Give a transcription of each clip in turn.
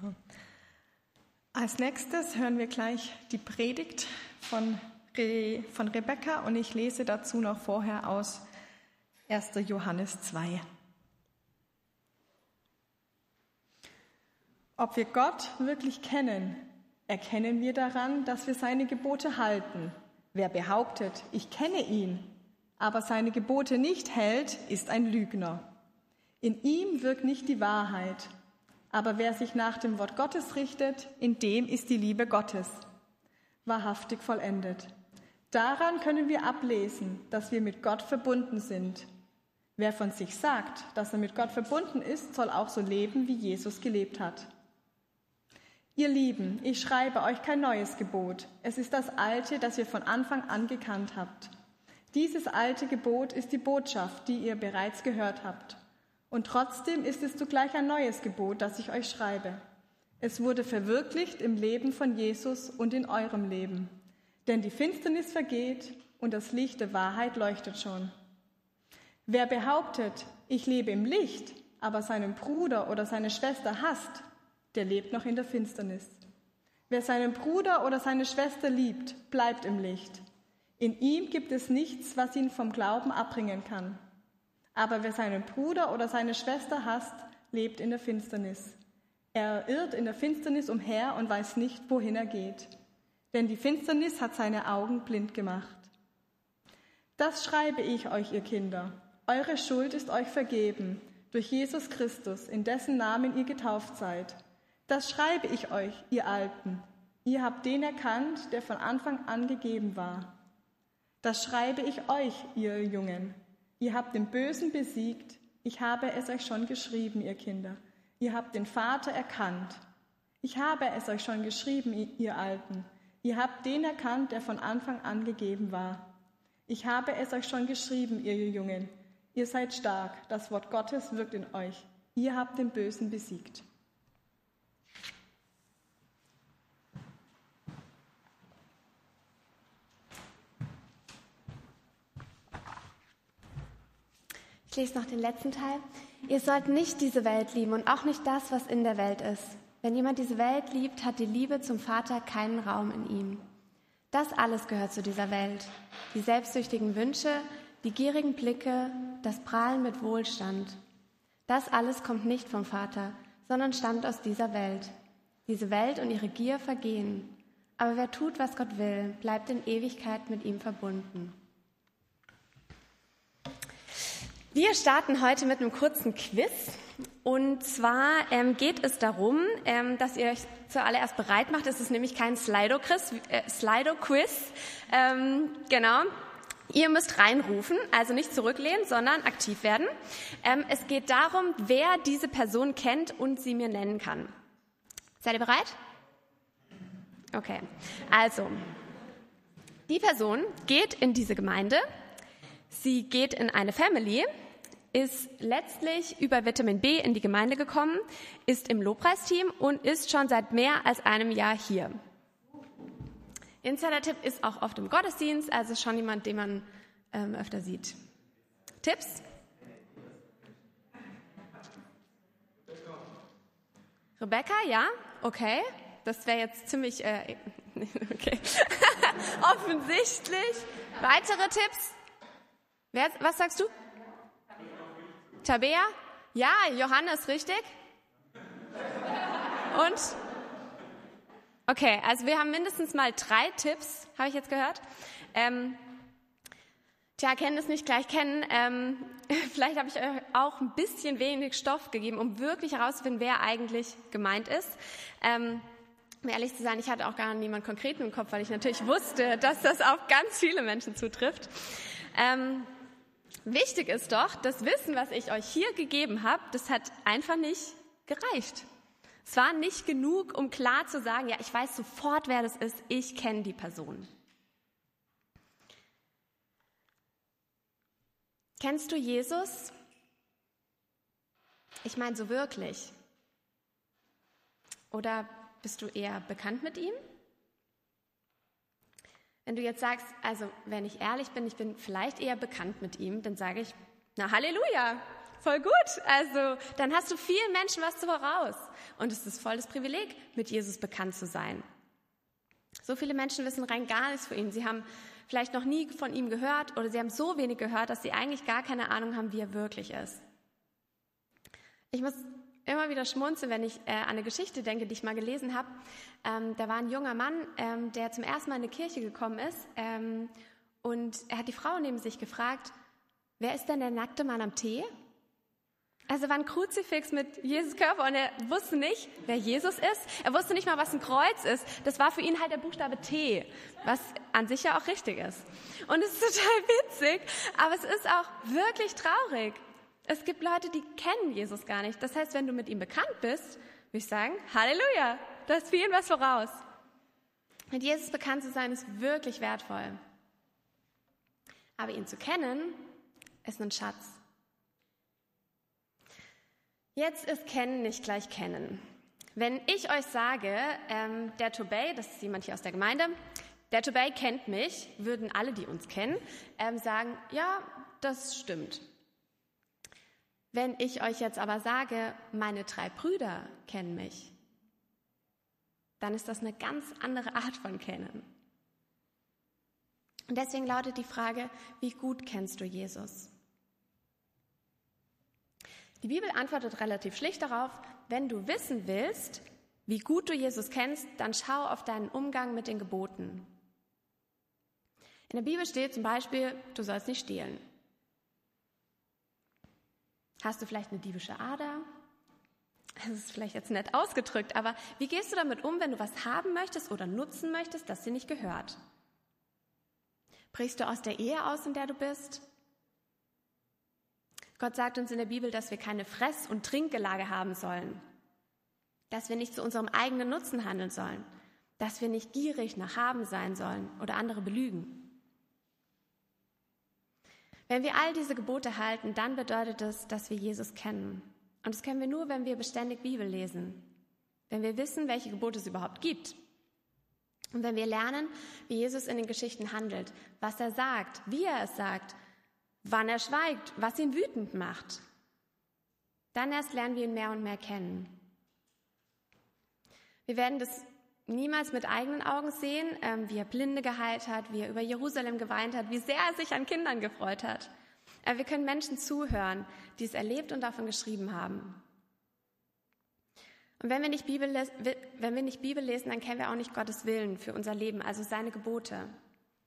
Genau. Als nächstes hören wir gleich die Predigt von, Re von Rebecca und ich lese dazu noch vorher aus 1. Johannes 2. Ob wir Gott wirklich kennen, erkennen wir daran, dass wir seine Gebote halten. Wer behauptet, ich kenne ihn, aber seine Gebote nicht hält, ist ein Lügner. In ihm wirkt nicht die Wahrheit. Aber wer sich nach dem Wort Gottes richtet, in dem ist die Liebe Gottes wahrhaftig vollendet. Daran können wir ablesen, dass wir mit Gott verbunden sind. Wer von sich sagt, dass er mit Gott verbunden ist, soll auch so leben, wie Jesus gelebt hat. Ihr Lieben, ich schreibe euch kein neues Gebot. Es ist das alte, das ihr von Anfang an gekannt habt. Dieses alte Gebot ist die Botschaft, die ihr bereits gehört habt. Und trotzdem ist es zugleich ein neues Gebot, das ich euch schreibe. Es wurde verwirklicht im Leben von Jesus und in eurem Leben. Denn die Finsternis vergeht und das Licht der Wahrheit leuchtet schon. Wer behauptet, ich lebe im Licht, aber seinen Bruder oder seine Schwester hasst, der lebt noch in der Finsternis. Wer seinen Bruder oder seine Schwester liebt, bleibt im Licht. In ihm gibt es nichts, was ihn vom Glauben abbringen kann. Aber wer seinen Bruder oder seine Schwester hasst, lebt in der Finsternis. Er irrt in der Finsternis umher und weiß nicht, wohin er geht. Denn die Finsternis hat seine Augen blind gemacht. Das schreibe ich euch, ihr Kinder. Eure Schuld ist euch vergeben durch Jesus Christus, in dessen Namen ihr getauft seid. Das schreibe ich euch, ihr Alten. Ihr habt den erkannt, der von Anfang an gegeben war. Das schreibe ich euch, ihr Jungen. Ihr habt den Bösen besiegt. Ich habe es euch schon geschrieben, ihr Kinder. Ihr habt den Vater erkannt. Ich habe es euch schon geschrieben, ihr Alten. Ihr habt den erkannt, der von Anfang an gegeben war. Ich habe es euch schon geschrieben, ihr Jungen. Ihr seid stark. Das Wort Gottes wirkt in euch. Ihr habt den Bösen besiegt. Lese noch den letzten Teil. Ihr sollt nicht diese Welt lieben und auch nicht das, was in der Welt ist. Wenn jemand diese Welt liebt, hat die Liebe zum Vater keinen Raum in ihm. Das alles gehört zu dieser Welt. Die selbstsüchtigen Wünsche, die gierigen Blicke, das Prahlen mit Wohlstand. Das alles kommt nicht vom Vater, sondern stammt aus dieser Welt. Diese Welt und ihre Gier vergehen. Aber wer tut, was Gott will, bleibt in Ewigkeit mit ihm verbunden. Wir starten heute mit einem kurzen Quiz. Und zwar ähm, geht es darum, ähm, dass ihr euch zuallererst bereit macht. Es ist nämlich kein Slido-Quiz. Äh, Slido ähm, genau. Ihr müsst reinrufen, also nicht zurücklehnen, sondern aktiv werden. Ähm, es geht darum, wer diese Person kennt und sie mir nennen kann. Seid ihr bereit? Okay. Also, die Person geht in diese Gemeinde. Sie geht in eine Family ist letztlich über Vitamin B in die Gemeinde gekommen, ist im Lobpreisteam und ist schon seit mehr als einem Jahr hier. Insider-Tipp ist auch oft im Gottesdienst, also schon jemand, den man ähm, öfter sieht. Tipps? Rebecca, ja? Okay. Das wäre jetzt ziemlich äh, okay. offensichtlich. Weitere Tipps? Wer, was sagst du? Tabea? Ja, Johannes, richtig? Und? Okay, also wir haben mindestens mal drei Tipps, habe ich jetzt gehört. Ähm, tja, kennen es nicht gleich kennen. Ähm, vielleicht habe ich euch auch ein bisschen wenig Stoff gegeben, um wirklich herauszufinden, wer eigentlich gemeint ist. Ähm, um ehrlich zu sein, ich hatte auch gar niemand konkreten im Kopf, weil ich natürlich wusste, dass das auf ganz viele Menschen zutrifft. Ähm, Wichtig ist doch, das Wissen, was ich euch hier gegeben habe, das hat einfach nicht gereicht. Es war nicht genug, um klar zu sagen, ja, ich weiß sofort, wer das ist, ich kenne die Person. Kennst du Jesus? Ich meine so wirklich. Oder bist du eher bekannt mit ihm? Wenn du jetzt sagst, also wenn ich ehrlich bin, ich bin vielleicht eher bekannt mit ihm, dann sage ich, na Halleluja, voll gut. Also dann hast du vielen Menschen was voraus. und es ist voll das Privileg, mit Jesus bekannt zu sein. So viele Menschen wissen rein gar nichts von ihm. Sie haben vielleicht noch nie von ihm gehört oder sie haben so wenig gehört, dass sie eigentlich gar keine Ahnung haben, wie er wirklich ist. Ich muss immer wieder schmunzeln, wenn ich äh, an eine Geschichte denke, die ich mal gelesen habe. Ähm, da war ein junger Mann, ähm, der zum ersten Mal in eine Kirche gekommen ist ähm, und er hat die Frau neben sich gefragt, wer ist denn der nackte Mann am Tee? Also war ein Kruzifix mit Jesus Körper und er wusste nicht, wer Jesus ist. Er wusste nicht mal, was ein Kreuz ist. Das war für ihn halt der Buchstabe T, was an sich ja auch richtig ist. Und es ist total witzig, aber es ist auch wirklich traurig. Es gibt Leute, die kennen Jesus gar nicht. Das heißt, wenn du mit ihm bekannt bist, würde ich sagen, Halleluja, da ist für ihn was voraus. Mit Jesus bekannt zu sein, ist wirklich wertvoll. Aber ihn zu kennen, ist ein Schatz. Jetzt ist Kennen nicht gleich Kennen. Wenn ich euch sage, ähm, der Tobey, das ist jemand hier aus der Gemeinde, der Tobey kennt mich, würden alle, die uns kennen, ähm, sagen, ja, das stimmt. Wenn ich euch jetzt aber sage, meine drei Brüder kennen mich, dann ist das eine ganz andere Art von Kennen. Und deswegen lautet die Frage, wie gut kennst du Jesus? Die Bibel antwortet relativ schlicht darauf, wenn du wissen willst, wie gut du Jesus kennst, dann schau auf deinen Umgang mit den Geboten. In der Bibel steht zum Beispiel, du sollst nicht stehlen. Hast du vielleicht eine diebische Ader? Das ist vielleicht jetzt nett ausgedrückt, aber wie gehst du damit um, wenn du was haben möchtest oder nutzen möchtest, das dir nicht gehört? Brichst du aus der Ehe aus, in der du bist? Gott sagt uns in der Bibel, dass wir keine Fress- und Trinkgelage haben sollen, dass wir nicht zu unserem eigenen Nutzen handeln sollen, dass wir nicht gierig nach Haben sein sollen oder andere belügen. Wenn wir all diese Gebote halten, dann bedeutet es, dass wir Jesus kennen. Und das können wir nur, wenn wir beständig Bibel lesen, wenn wir wissen, welche Gebote es überhaupt gibt. Und wenn wir lernen, wie Jesus in den Geschichten handelt, was er sagt, wie er es sagt wann er schweigt, was ihn wütend macht. Dann erst lernen wir ihn mehr und mehr kennen. Wir werden das niemals mit eigenen Augen sehen, ähm, wie er Blinde geheilt hat, wie er über Jerusalem geweint hat, wie sehr er sich an Kindern gefreut hat. Aber wir können Menschen zuhören, die es erlebt und davon geschrieben haben. Und wenn wir, nicht Bibel, wenn wir nicht Bibel lesen, dann kennen wir auch nicht Gottes Willen für unser Leben, also seine Gebote.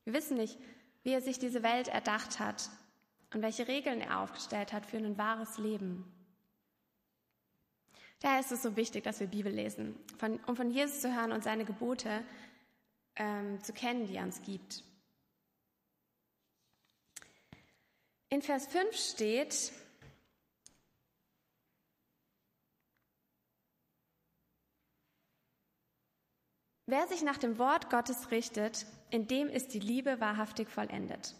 Wir wissen nicht, wie er sich diese Welt erdacht hat, und welche Regeln er aufgestellt hat für ein wahres Leben. Daher ist es so wichtig, dass wir Bibel lesen, von, um von Jesus zu hören und seine Gebote ähm, zu kennen, die er uns gibt. In Vers 5 steht, Wer sich nach dem Wort Gottes richtet, in dem ist die Liebe wahrhaftig vollendet.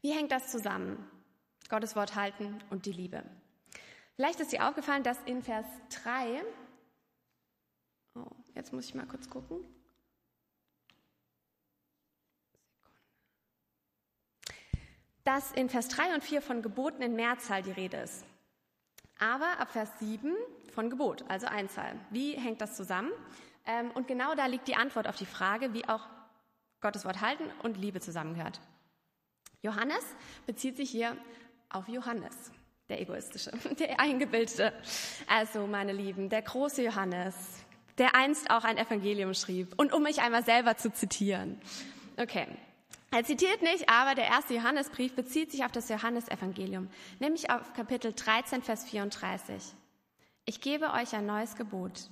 Wie hängt das zusammen? Gottes Wort halten und die Liebe. Vielleicht ist dir aufgefallen, dass in Vers 3, oh, jetzt muss ich mal kurz gucken. Dass in Vers 3 und 4 von Geboten in Mehrzahl die Rede ist. Aber ab Vers 7 von Gebot, also Einzahl. Wie hängt das zusammen? Ähm, und genau da liegt die Antwort auf die Frage, wie auch Gottes Wort halten und Liebe zusammengehört. Johannes bezieht sich hier auf Johannes, der egoistische, der eingebildete. Also, meine Lieben, der große Johannes, der einst auch ein Evangelium schrieb. Und um mich einmal selber zu zitieren. Okay. Er zitiert nicht, aber der erste Johannesbrief bezieht sich auf das Johannesevangelium, nämlich auf Kapitel 13, Vers 34. Ich gebe euch ein neues Gebot.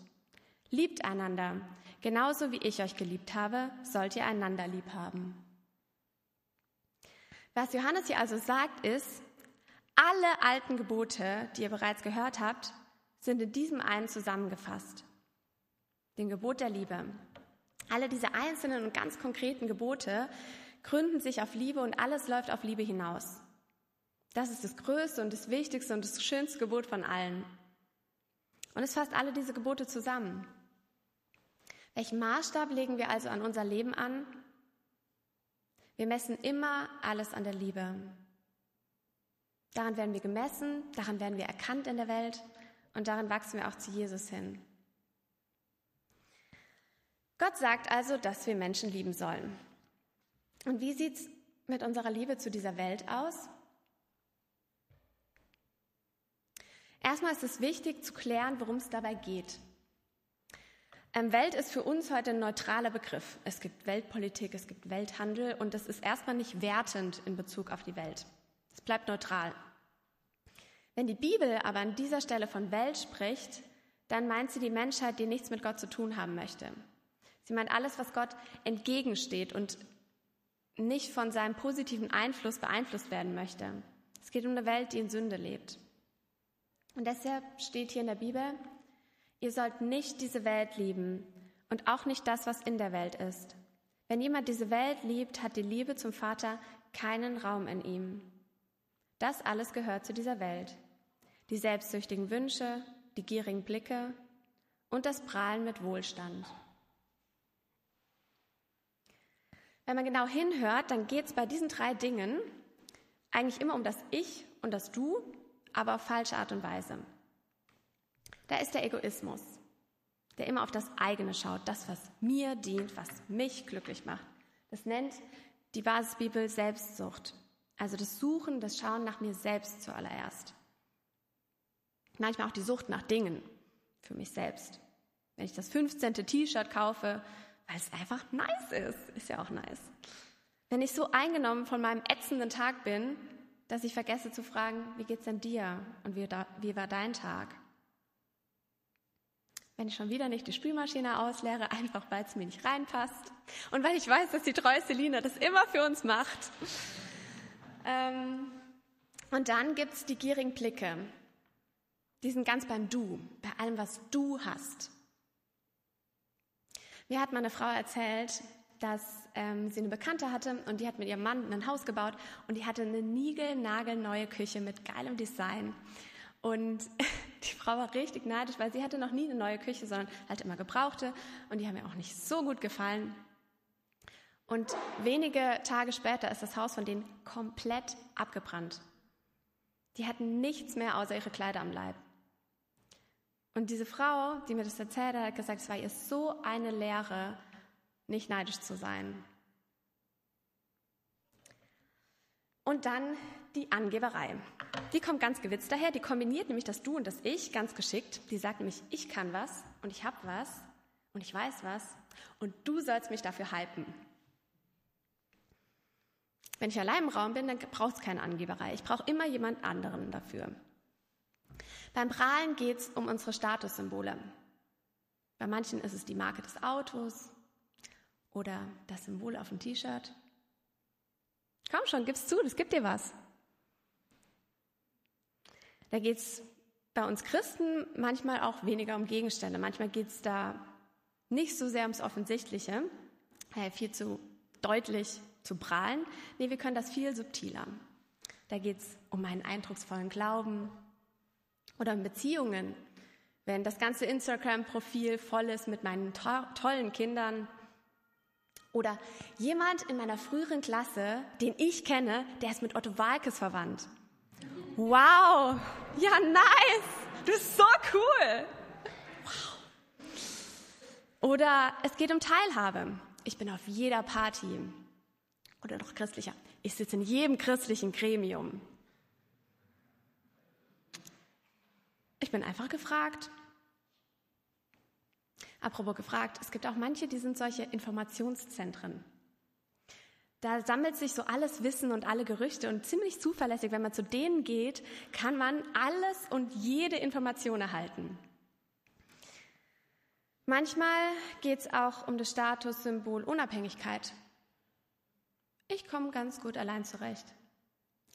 Liebt einander. Genauso wie ich euch geliebt habe, sollt ihr einander lieb haben. Was Johannes hier also sagt, ist, alle alten Gebote, die ihr bereits gehört habt, sind in diesem einen zusammengefasst. Den Gebot der Liebe. Alle diese einzelnen und ganz konkreten Gebote gründen sich auf Liebe und alles läuft auf Liebe hinaus. Das ist das größte und das wichtigste und das schönste Gebot von allen. Und es fasst alle diese Gebote zusammen. Welchen Maßstab legen wir also an unser Leben an wir messen immer alles an der Liebe. Daran werden wir gemessen, daran werden wir erkannt in der Welt Und darin wachsen wir auch zu Jesus hin. Gott sagt also, dass wir Menschen lieben sollen. Und wie sieht es mit unserer Liebe zu dieser Welt aus? Erstmal ist es wichtig zu klären, worum es dabei geht. Ähm, Welt ist für uns heute ein neutraler Begriff. Es gibt Weltpolitik, es gibt Welthandel und das ist erstmal nicht wertend in Bezug auf die Welt. Es bleibt neutral. Wenn die Bibel aber an dieser Stelle von Welt spricht, dann meint sie die Menschheit, die nichts mit Gott zu tun haben möchte. Sie meint alles, was Gott entgegensteht und nicht von seinem positiven Einfluss beeinflusst werden möchte. Es geht um eine Welt, die in Sünde lebt. Und deshalb steht hier in der Bibel, ihr sollt nicht diese Welt lieben und auch nicht das, was in der Welt ist. Wenn jemand diese Welt liebt, hat die Liebe zum Vater keinen Raum in ihm. Das alles gehört zu dieser Welt. Die selbstsüchtigen Wünsche, die gierigen Blicke und das Prahlen mit Wohlstand. Wenn man genau hinhört, dann geht es bei diesen drei Dingen eigentlich immer um das Ich und das Du, aber auf falsche Art und Weise. Da ist der Egoismus, der immer auf das eigene schaut, das, was mir dient, was mich glücklich macht. Das nennt die Basisbibel Selbstsucht, also das Suchen, das Schauen nach mir selbst zuallererst. Manchmal auch die Sucht nach Dingen für mich selbst. Wenn ich das 15. T-Shirt kaufe, weil es einfach nice ist. Ist ja auch nice. Wenn ich so eingenommen von meinem ätzenden Tag bin, dass ich vergesse zu fragen, wie geht's denn dir und wie, war dein Tag? Wenn ich schon wieder nicht die Spülmaschine ausleere, einfach weil es mir nicht reinpasst und weil ich weiß, dass die treue Selina das immer für uns macht. Ähm, und dann gibt's die gierigen Blicke. Die sind ganz beim Du, bei allem, was du hast. Mir hat meine Frau erzählt, dass ähm, sie eine Bekannte hatte und die hat mit ihrem Mann ein Haus gebaut und die hatte eine niegelnagelneue Küche mit geilem Design. Und die Frau war richtig neidisch, weil sie hatte noch nie eine neue Küche, sondern halt immer gebrauchte und die haben mir auch nicht so gut gefallen. Und wenige Tage später ist das Haus von denen komplett abgebrannt. Die hatten nichts mehr außer ihre Kleider am Leib. Und diese Frau, die mir das erzählt hat, hat gesagt, es war ihr so eine Lehre, nicht neidisch zu sein. Und dann die Angeberei. Die kommt ganz gewitzt daher, die kombiniert nämlich das Du und das Ich ganz geschickt. Die sagt nämlich, ich kann was und ich habe was und ich weiß was und du sollst mich dafür hypen. Wenn ich allein im Raum bin, dann braucht es keine Angeberei. Ich brauche immer jemand anderen dafür. Beim Prahlen geht es um unsere Statussymbole. Bei manchen ist es die Marke des Autos oder das Symbol auf dem T-Shirt. Komm schon, gib's zu, das gibt dir was. Da geht es bei uns Christen manchmal auch weniger um Gegenstände. Manchmal geht es da nicht so sehr ums Offensichtliche, äh, viel zu deutlich zu prahlen. Nee, wir können das viel subtiler. Da geht es um meinen eindrucksvollen Glauben, oder in Beziehungen, wenn das ganze Instagram-Profil voll ist mit meinen to tollen Kindern. Oder jemand in meiner früheren Klasse, den ich kenne, der ist mit Otto Walkes verwandt. Wow, ja nice, du bist so cool. Wow. Oder es geht um Teilhabe. Ich bin auf jeder Party. Oder noch christlicher. Ich sitze in jedem christlichen Gremium. Bin einfach gefragt. Apropos gefragt, es gibt auch manche, die sind solche Informationszentren. Da sammelt sich so alles Wissen und alle Gerüchte und ziemlich zuverlässig, wenn man zu denen geht, kann man alles und jede Information erhalten. Manchmal geht es auch um das Statussymbol Unabhängigkeit. Ich komme ganz gut allein zurecht.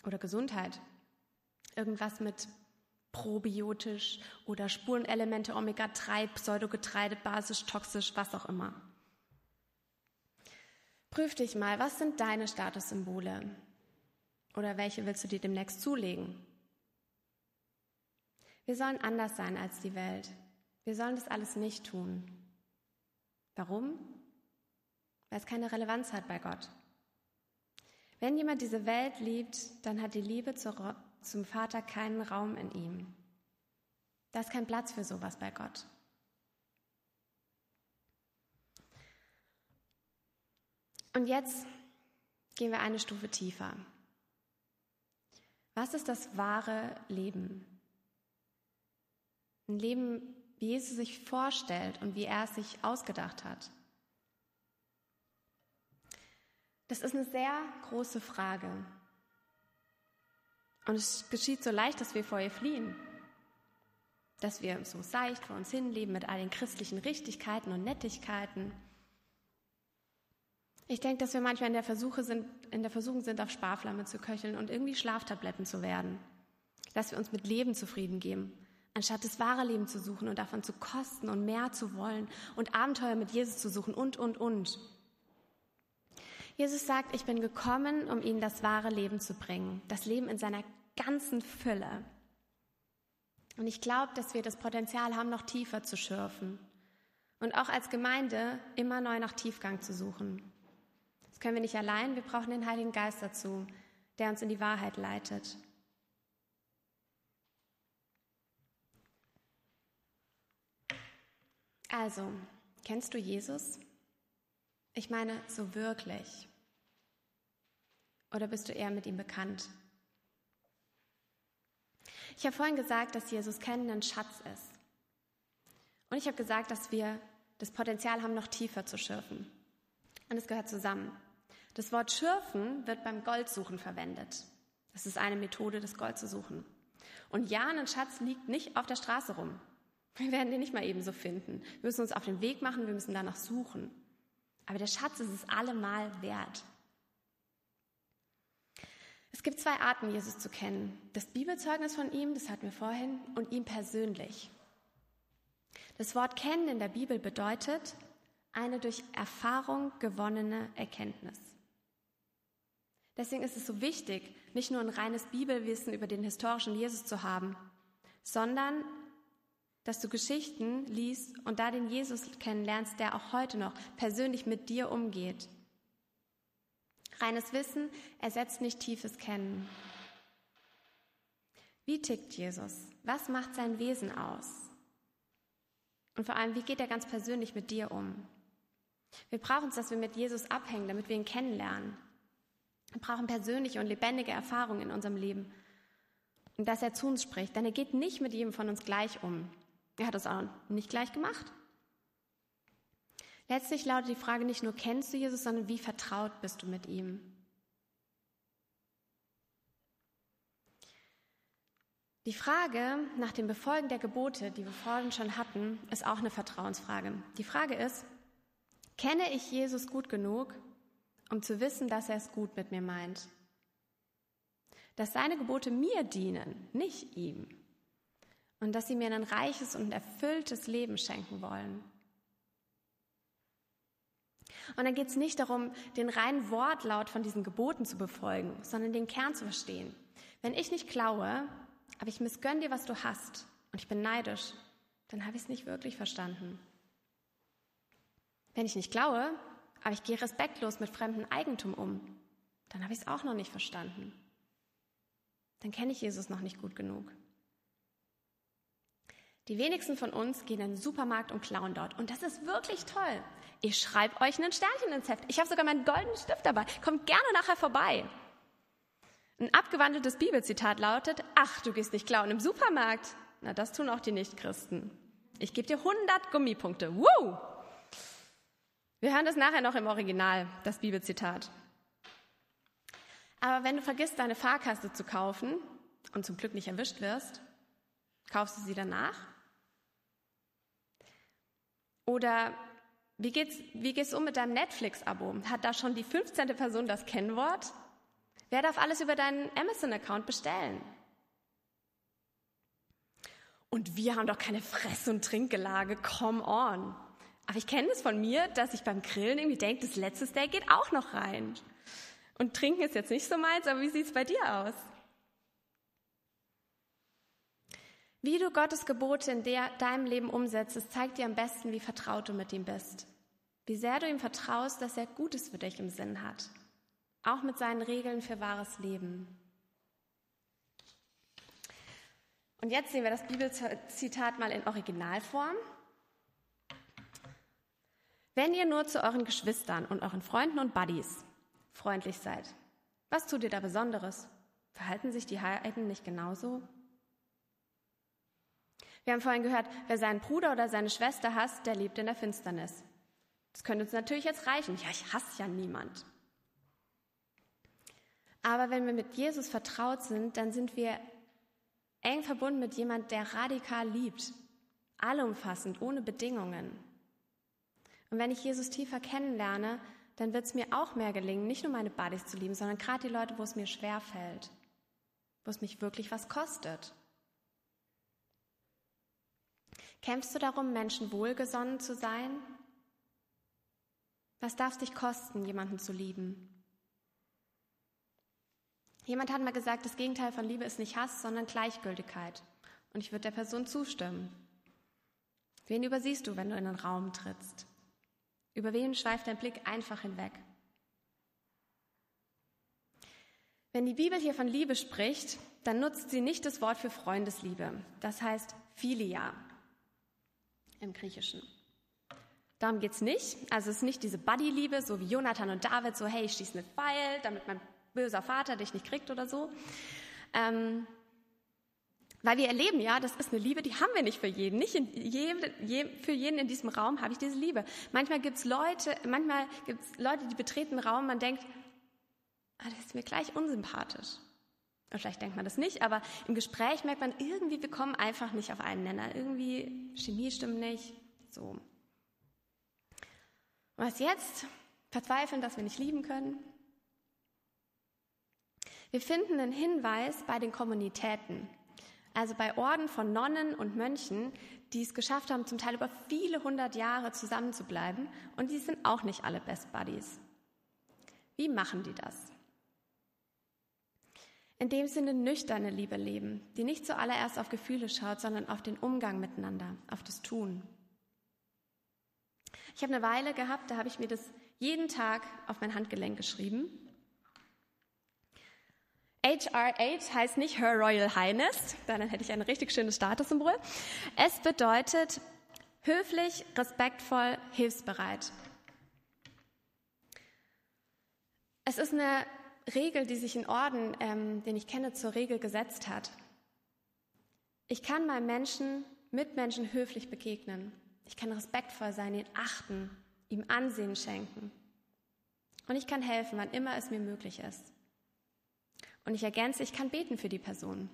Oder Gesundheit. Irgendwas mit probiotisch oder Spurenelemente Omega-3, Pseudogetreide, basisch, toxisch, was auch immer. Prüf dich mal, was sind deine Statussymbole? Oder welche willst du dir demnächst zulegen? Wir sollen anders sein als die Welt. Wir sollen das alles nicht tun. Warum? Weil es keine Relevanz hat bei Gott. Wenn jemand diese Welt liebt, dann hat die Liebe zur zum Vater keinen Raum in ihm. Da ist kein Platz für sowas bei Gott. Und jetzt gehen wir eine Stufe tiefer. Was ist das wahre Leben? Ein Leben, wie Jesus sich vorstellt und wie er es sich ausgedacht hat. Das ist eine sehr große Frage. Und es geschieht so leicht, dass wir vor ihr fliehen. Dass wir so seicht vor uns hinleben mit all den christlichen Richtigkeiten und Nettigkeiten. Ich denke, dass wir manchmal in der, Versuche sind, in der Versuchung sind, auf Sparflamme zu köcheln und irgendwie Schlaftabletten zu werden. Dass wir uns mit Leben zufrieden geben, anstatt das wahre Leben zu suchen und davon zu kosten und mehr zu wollen und Abenteuer mit Jesus zu suchen und, und, und. Jesus sagt, ich bin gekommen, um ihnen das wahre Leben zu bringen, das Leben in seiner ganzen Fülle. Und ich glaube, dass wir das Potenzial haben, noch tiefer zu schürfen und auch als Gemeinde immer neu nach Tiefgang zu suchen. Das können wir nicht allein, wir brauchen den Heiligen Geist dazu, der uns in die Wahrheit leitet. Also, kennst du Jesus? Ich meine, so wirklich. Oder bist du eher mit ihm bekannt? Ich habe vorhin gesagt, dass Jesus kennen ein Schatz ist. Und ich habe gesagt, dass wir das Potenzial haben, noch tiefer zu schürfen. Und es gehört zusammen. Das Wort schürfen wird beim Goldsuchen verwendet. Das ist eine Methode, das Gold zu suchen. Und ja, ein Schatz liegt nicht auf der Straße rum. Wir werden den nicht mal ebenso finden. Wir müssen uns auf den Weg machen, wir müssen danach suchen. Aber der Schatz ist es allemal wert. Es gibt zwei Arten, Jesus zu kennen. Das Bibelzeugnis von ihm, das hatten wir vorhin, und ihm persönlich. Das Wort kennen in der Bibel bedeutet eine durch Erfahrung gewonnene Erkenntnis. Deswegen ist es so wichtig, nicht nur ein reines Bibelwissen über den historischen Jesus zu haben, sondern dass du Geschichten liest und da den Jesus kennenlernst, der auch heute noch persönlich mit dir umgeht. Reines Wissen ersetzt nicht tiefes Kennen. Wie tickt Jesus? Was macht sein Wesen aus? Und vor allem, wie geht er ganz persönlich mit dir um? Wir brauchen es, dass wir mit Jesus abhängen, damit wir ihn kennenlernen. Wir brauchen persönliche und lebendige Erfahrungen in unserem Leben. Und dass er zu uns spricht, denn er geht nicht mit jedem von uns gleich um. Er hat es auch nicht gleich gemacht. Letztlich lautet die Frage nicht nur, kennst du Jesus, sondern wie vertraut bist du mit ihm? Die Frage nach dem Befolgen der Gebote, die wir vorhin schon hatten, ist auch eine Vertrauensfrage. Die Frage ist, kenne ich Jesus gut genug, um zu wissen, dass er es gut mit mir meint? Dass seine Gebote mir dienen, nicht ihm und dass sie mir ein reiches und erfülltes Leben schenken wollen. Und dann geht es nicht darum, den reinen Wortlaut von diesen Geboten zu befolgen, sondern den Kern zu verstehen. Wenn ich nicht klaue, aber ich missgönne dir, was du hast, und ich bin neidisch, dann habe ich es nicht wirklich verstanden. Wenn ich nicht klaue, aber ich gehe respektlos mit fremdem Eigentum um, dann habe ich es auch noch nicht verstanden. Dann kenne ich Jesus noch nicht gut genug. Die wenigsten von uns gehen in den Supermarkt und klauen dort. Und das ist wirklich toll. Ich schreibe euch ein Sternchen ins Heft. Ich habe sogar meinen goldenen Stift dabei. Kommt gerne nachher vorbei. Ein abgewandeltes Bibelzitat lautet, ach, du gehst nicht klauen im Supermarkt. Na, das tun auch die Nichtchristen. Ich gebe dir 100 Gummipunkte. Woo! Wir hören das nachher noch im Original, das Bibelzitat. Aber wenn du vergisst, deine Fahrkasse zu kaufen und zum Glück nicht erwischt wirst, kaufst du sie danach? Oder wie geht's, wie geht's um mit deinem Netflix-Abo? Hat da schon die 15. Person das Kennwort? Wer darf alles über deinen Amazon-Account bestellen? Und wir haben doch keine Fress- und Trinkgelage, come on. Aber ich kenne es von mir, dass ich beim Grillen irgendwie denke, das letzte Steak geht auch noch rein. Und trinken ist jetzt nicht so meins, aber wie sieht's bei dir aus? Wie du Gottes Gebote in der, deinem Leben umsetzt, zeigt dir am besten, wie vertraut du mit ihm bist. Wie sehr du ihm vertraust, dass er Gutes für dich im Sinn hat. Auch mit seinen Regeln für wahres Leben. Und jetzt sehen wir das Bibelzitat mal in Originalform. Wenn ihr nur zu euren Geschwistern und euren Freunden und Buddies freundlich seid, was tut ihr da Besonderes? Verhalten sich die Heiden nicht genauso? Wir haben vorhin gehört, wer seinen Bruder oder seine Schwester hasst, der lebt in der Finsternis. Das könnte uns natürlich jetzt reichen. Ja, ich hasse ja niemand. Aber wenn wir mit Jesus vertraut sind, dann sind wir eng verbunden mit jemand, der radikal liebt, allumfassend, ohne Bedingungen. Und wenn ich Jesus tiefer kennenlerne, dann wird es mir auch mehr gelingen, nicht nur meine Buddies zu lieben, sondern gerade die Leute, wo es mir schwer fällt, wo es mich wirklich was kostet. Kämpfst du darum, Menschen wohlgesonnen zu sein? Was darf es dich kosten, jemanden zu lieben? Jemand hat mal gesagt, das Gegenteil von Liebe ist nicht Hass, sondern Gleichgültigkeit. Und ich würde der Person zustimmen. Wen übersiehst du, wenn du in den Raum trittst? Über wen schweift dein Blick einfach hinweg? Wenn die Bibel hier von Liebe spricht, dann nutzt sie nicht das Wort für Freundesliebe. Das heißt Philia im Griechischen. Darum geht es nicht. Also es ist nicht diese Buddy-Liebe, so wie Jonathan und David, so hey, ich schieße mit Pfeil, damit mein böser Vater dich nicht kriegt oder so. Ähm, weil wir erleben ja, das ist eine Liebe, die haben wir nicht für jeden. Nicht jedem, je, für jeden in diesem Raum habe ich diese Liebe. Manchmal gibt es Leute, manchmal gibt es Leute, die betreten einen Raum, man denkt, ah, das ist mir gleich unsympathisch. Oder vielleicht denkt man das nicht, aber im Gespräch merkt man irgendwie, wir kommen einfach nicht auf einen Nenner. Irgendwie Chemie stimmt nicht. So. Was jetzt? Verzweifeln, dass wir nicht lieben können? Wir finden einen Hinweis bei den Kommunitäten, also bei Orden von Nonnen und Mönchen, die es geschafft haben, zum Teil über viele hundert Jahre zusammenzubleiben und die sind auch nicht alle Best Buddies. Wie machen die das? Indem sie eine nüchterne Liebe leben, die nicht zuallererst auf Gefühle schaut, sondern auf den Umgang miteinander, auf das Tun. Ich habe eine Weile gehabt, da habe ich mir das jeden Tag auf mein Handgelenk geschrieben. HR8 heißt nicht Her Royal Highness, dann hätte ich ein richtig schönes Statussymbol. Es bedeutet höflich, respektvoll, hilfsbereit. Es ist eine Regel, die sich in Orden, ähm, den ich kenne, zur Regel gesetzt hat. Ich kann meinem Menschen, Mitmenschen höflich begegnen. Ich kann respektvoll sein, ihn achten, ihm Ansehen schenken. Und ich kann helfen, wann immer es mir möglich ist. Und ich ergänze, ich kann beten für die Person.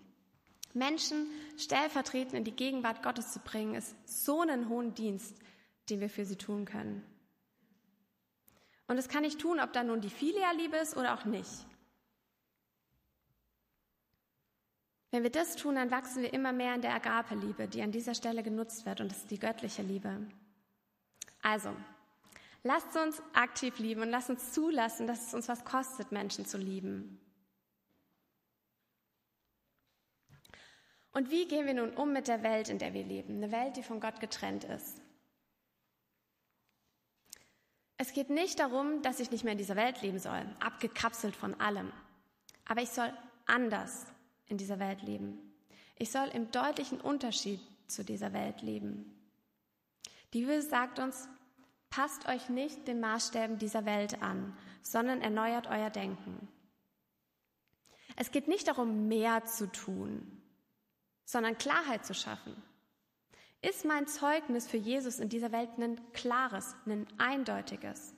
Menschen stellvertretend in die Gegenwart Gottes zu bringen, ist so einen hohen Dienst, den wir für sie tun können. Und das kann ich tun, ob da nun die Filia-Liebe ist oder auch nicht. Wenn wir das tun, dann wachsen wir immer mehr in der Agape-Liebe, die an dieser Stelle genutzt wird, und das ist die göttliche Liebe. Also, lasst uns aktiv lieben und lasst uns zulassen, dass es uns was kostet, Menschen zu lieben. Und wie gehen wir nun um mit der Welt, in der wir leben? Eine Welt, die von Gott getrennt ist. Es geht nicht darum, dass ich nicht mehr in dieser Welt leben soll, abgekapselt von allem. Aber ich soll anders in dieser Welt leben. Ich soll im deutlichen Unterschied zu dieser Welt leben. Die Bibel sagt uns, passt euch nicht den Maßstäben dieser Welt an, sondern erneuert euer Denken. Es geht nicht darum, mehr zu tun, sondern Klarheit zu schaffen. Ist mein Zeugnis für Jesus in dieser Welt ein klares, ein eindeutiges?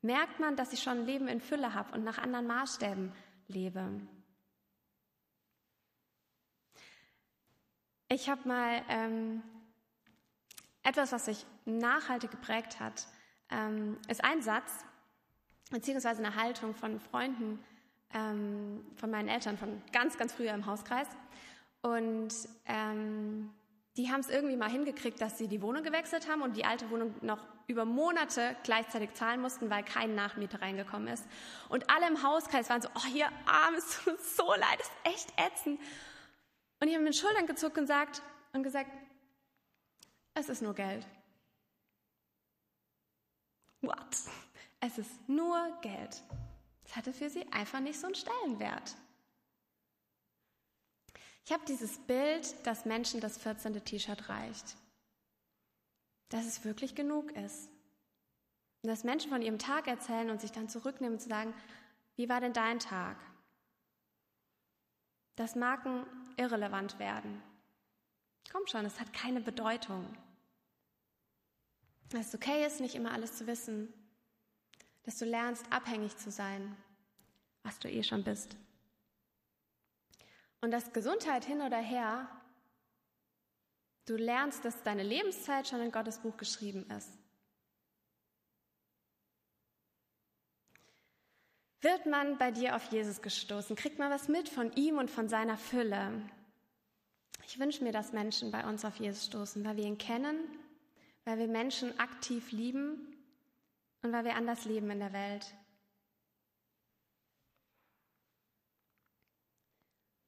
Merkt man, dass ich schon ein Leben in Fülle habe und nach anderen Maßstäben lebe? Ich habe mal ähm, etwas, was sich nachhaltig geprägt hat, ähm, ist ein Satz, beziehungsweise eine Haltung von Freunden ähm, von meinen Eltern von ganz, ganz früher im Hauskreis. Und ähm, die haben es irgendwie mal hingekriegt, dass sie die Wohnung gewechselt haben und die alte Wohnung noch über Monate gleichzeitig zahlen mussten, weil kein Nachmieter reingekommen ist. Und alle im Hauskreis waren so, oh, hier arm, es tut so leid, es ist echt ätzend. Und ich habe mit den Schultern gezuckt und gesagt, und gesagt, es ist nur Geld. What? Es ist nur Geld. Es hatte für sie einfach nicht so einen Stellenwert. Ich habe dieses Bild, dass Menschen das 14. T-Shirt reicht. Dass es wirklich genug ist. Und dass Menschen von ihrem Tag erzählen und sich dann zurücknehmen und sagen, wie war denn dein Tag? Das Marken irrelevant werden. Komm schon, es hat keine Bedeutung. Dass es okay ist, nicht immer alles zu wissen. Dass du lernst, abhängig zu sein, was du eh schon bist. Und dass Gesundheit hin oder her, du lernst, dass deine Lebenszeit schon in Gottes Buch geschrieben ist. Wird man bei dir auf Jesus gestoßen, kriegt man was mit von ihm und von seiner Fülle. Ich wünsche mir, dass Menschen bei uns auf Jesus stoßen, weil wir ihn kennen, weil wir Menschen aktiv lieben und weil wir anders leben in der Welt.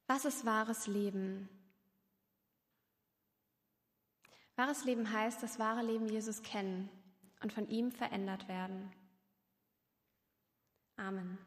Was ist wahres Leben? Wahres Leben heißt, das wahre Leben Jesus kennen und von ihm verändert werden. Amen.